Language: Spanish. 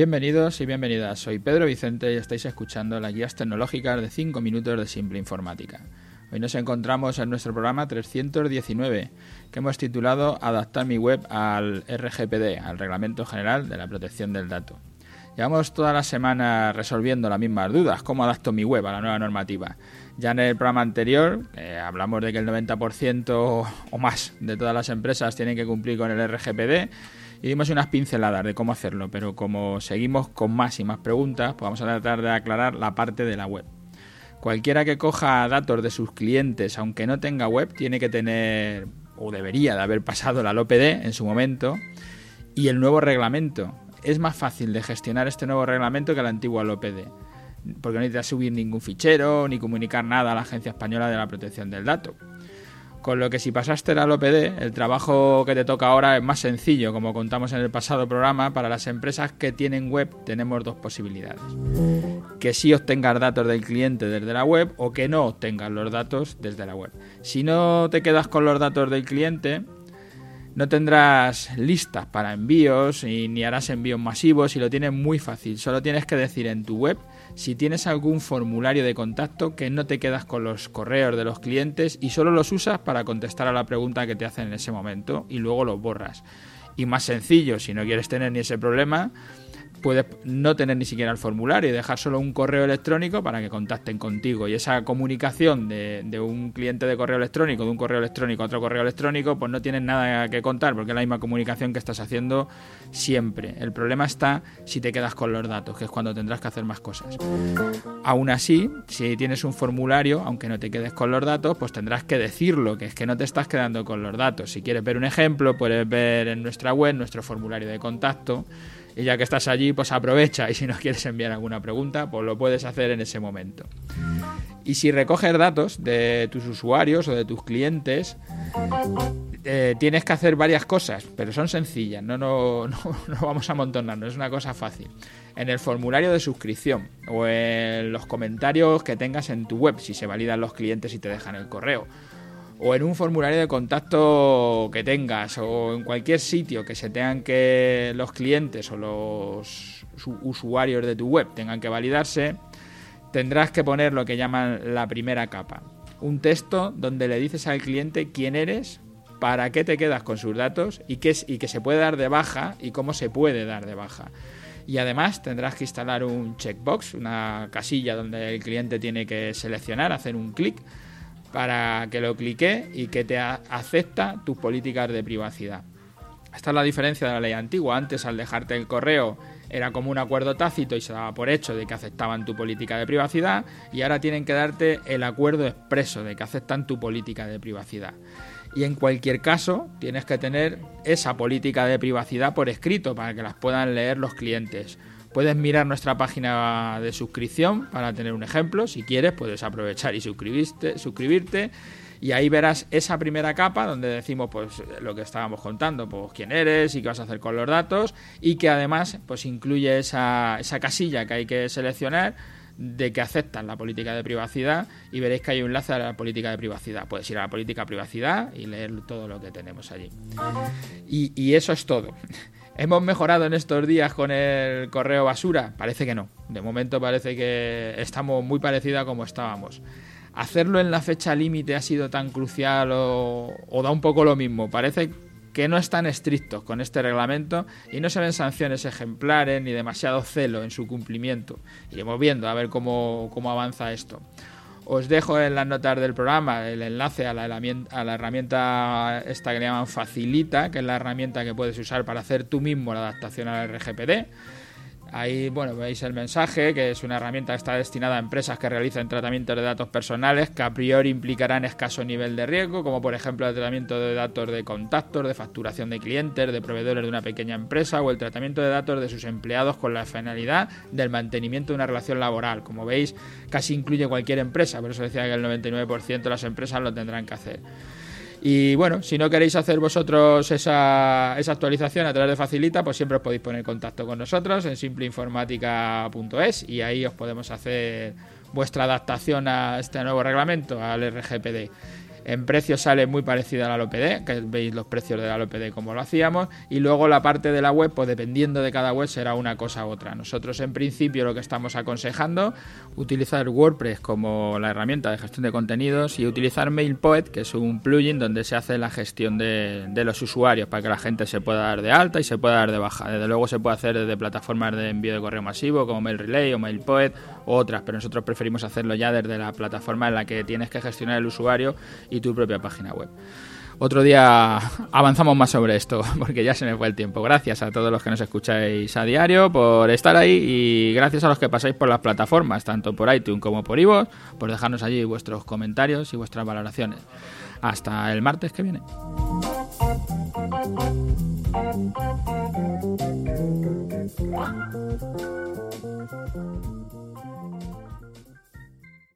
Bienvenidos y bienvenidas. Soy Pedro Vicente y estáis escuchando las guías tecnológicas de 5 minutos de Simple Informática. Hoy nos encontramos en nuestro programa 319, que hemos titulado Adaptar mi web al RGPD, al Reglamento General de la Protección del Dato. Llevamos toda la semana resolviendo las mismas dudas, cómo adapto mi web a la nueva normativa. Ya en el programa anterior hablamos de que el 90% o más de todas las empresas tienen que cumplir con el RGPD y dimos unas pinceladas de cómo hacerlo, pero como seguimos con más y más preguntas, pues vamos a tratar de aclarar la parte de la web. Cualquiera que coja datos de sus clientes, aunque no tenga web, tiene que tener, o debería de haber pasado la LOPD en su momento, y el nuevo reglamento. Es más fácil de gestionar este nuevo reglamento que la antigua LOPD, porque no necesitas subir ningún fichero ni comunicar nada a la Agencia Española de la Protección del Dato. Con lo que si pasaste la OPD, el trabajo que te toca ahora es más sencillo, como contamos en el pasado programa, para las empresas que tienen web tenemos dos posibilidades. Que sí obtengas datos del cliente desde la web o que no obtengas los datos desde la web. Si no te quedas con los datos del cliente, no tendrás listas para envíos y ni harás envíos masivos y lo tienes muy fácil. Solo tienes que decir en tu web si tienes algún formulario de contacto que no te quedas con los correos de los clientes y solo los usas para contestar a la pregunta que te hacen en ese momento y luego los borras. Y más sencillo, si no quieres tener ni ese problema, puedes no tener ni siquiera el formulario y dejar solo un correo electrónico para que contacten contigo. Y esa comunicación de, un cliente de correo electrónico, de un correo electrónico a otro correo electrónico, pues no tienes nada que contar porque es la misma comunicación que estás haciendo siempre. El problema está si te quedas con los datos, que es cuando tendrás que hacer más cosas. Aún así, si tienes un formulario, aunque no te quedes con los datos, pues tendrás que decirlo, que es que no te estás quedando con los datos. Si quieres ver un ejemplo, puedes ver en nuestra web nuestro formulario de contacto y ya que estás allí, pues aprovecha y si no quieres enviar alguna pregunta, pues lo puedes hacer en ese momento. Y si recoges datos de tus usuarios o de tus clientes, eh, tienes que hacer varias cosas, pero son sencillas, no, no, no, no vamos a amontonarnos, es una cosa fácil. En el formulario de suscripción o en los comentarios que tengas en tu web, si se validan los clientes y te dejan el correo o en un formulario de contacto que tengas o en cualquier sitio que se tengan que los clientes o los usuarios de tu web tengan que validarse, tendrás que poner lo que llaman la primera capa. Un texto donde le dices al cliente quién eres, para qué te quedas con sus datos y, qué y que se puede dar de baja y cómo se puede dar de baja. Y además tendrás que instalar un checkbox, una casilla donde el cliente tiene que seleccionar, hacer un clic para que lo clique y que te acepta tus políticas de privacidad. Esta es la diferencia de la ley antigua. Antes, al dejarte el correo, era como un acuerdo tácito y se daba por hecho de que aceptaban tu política de privacidad y ahora tienen que darte el acuerdo expreso de que aceptan tu política de privacidad. Y en cualquier caso, tienes que tener esa política de privacidad por escrito para que las puedan leer los clientes. Puedes mirar nuestra página de suscripción para tener un ejemplo. Si quieres, puedes aprovechar y suscribirte, suscribirte y ahí verás esa primera capa donde decimos pues lo que estábamos contando, pues quién eres y qué vas a hacer con los datos y que además pues incluye esa, esa casilla que hay que seleccionar de que aceptan la política de privacidad y veréis que hay un enlace a la política de privacidad. Puedes ir a la política de privacidad y leer todo lo que tenemos allí. Y, eso es todo. ¿Hemos mejorado en estos días con el correo basura? Parece que no. De momento parece que estamos muy parecida a como estábamos. ¿Hacerlo en la fecha límite ha sido tan crucial o, da un poco lo mismo? Parece que no están estrictos con este reglamento y no se ven sanciones ejemplares ni demasiado celo en su cumplimiento. Iremos viendo a ver cómo, cómo avanza esto. Os dejo en las notas del programa el enlace a la, a la herramienta esta que le llaman Facilita, que es la herramienta que puedes usar para hacer tú mismo la adaptación al RGPD. Ahí, bueno, veis el mensaje, que es una herramienta que está destinada a empresas que realicen tratamientos de datos personales que a priori implicarán escaso nivel de riesgo, como por ejemplo el tratamiento de datos de contactos, de facturación de clientes, de proveedores de una pequeña empresa o el tratamiento de datos de sus empleados con la finalidad del mantenimiento de una relación laboral. Como veis, casi incluye cualquier empresa, por eso decía que el 99% de las empresas lo tendrán que hacer. Y bueno, si no queréis hacer vosotros esa, esa, actualización a través de Facilita, pues siempre os podéis poner en contacto con nosotros en simpleinformática.es y ahí os podemos hacer vuestra adaptación a este nuevo reglamento, al RGPD. En precio sale muy parecido a la LOPD, que veis los precios de la LOPD como lo hacíamos, y luego la parte de la web, pues dependiendo de cada web será una cosa u otra. Nosotros en principio lo que estamos aconsejando, utilizar WordPress como la herramienta de gestión de contenidos y utilizar MailPoet, que es un plugin donde se hace la gestión de, de los usuarios para que la gente se pueda dar de alta y se pueda dar de baja. Desde luego se puede hacer desde plataformas de envío de correo masivo como MailRelay o MailPoet u otras, pero nosotros preferimos hacerlo ya desde la plataforma en la que tienes que gestionar el usuario y tu propia página web. Otro día avanzamos más sobre esto, porque ya se me fue el tiempo. Gracias a todos los que nos escucháis a diario por estar ahí y gracias a los que pasáis por las plataformas, tanto por iTunes como por iVoox, por dejarnos allí vuestros comentarios y vuestras valoraciones. Hasta el martes que viene.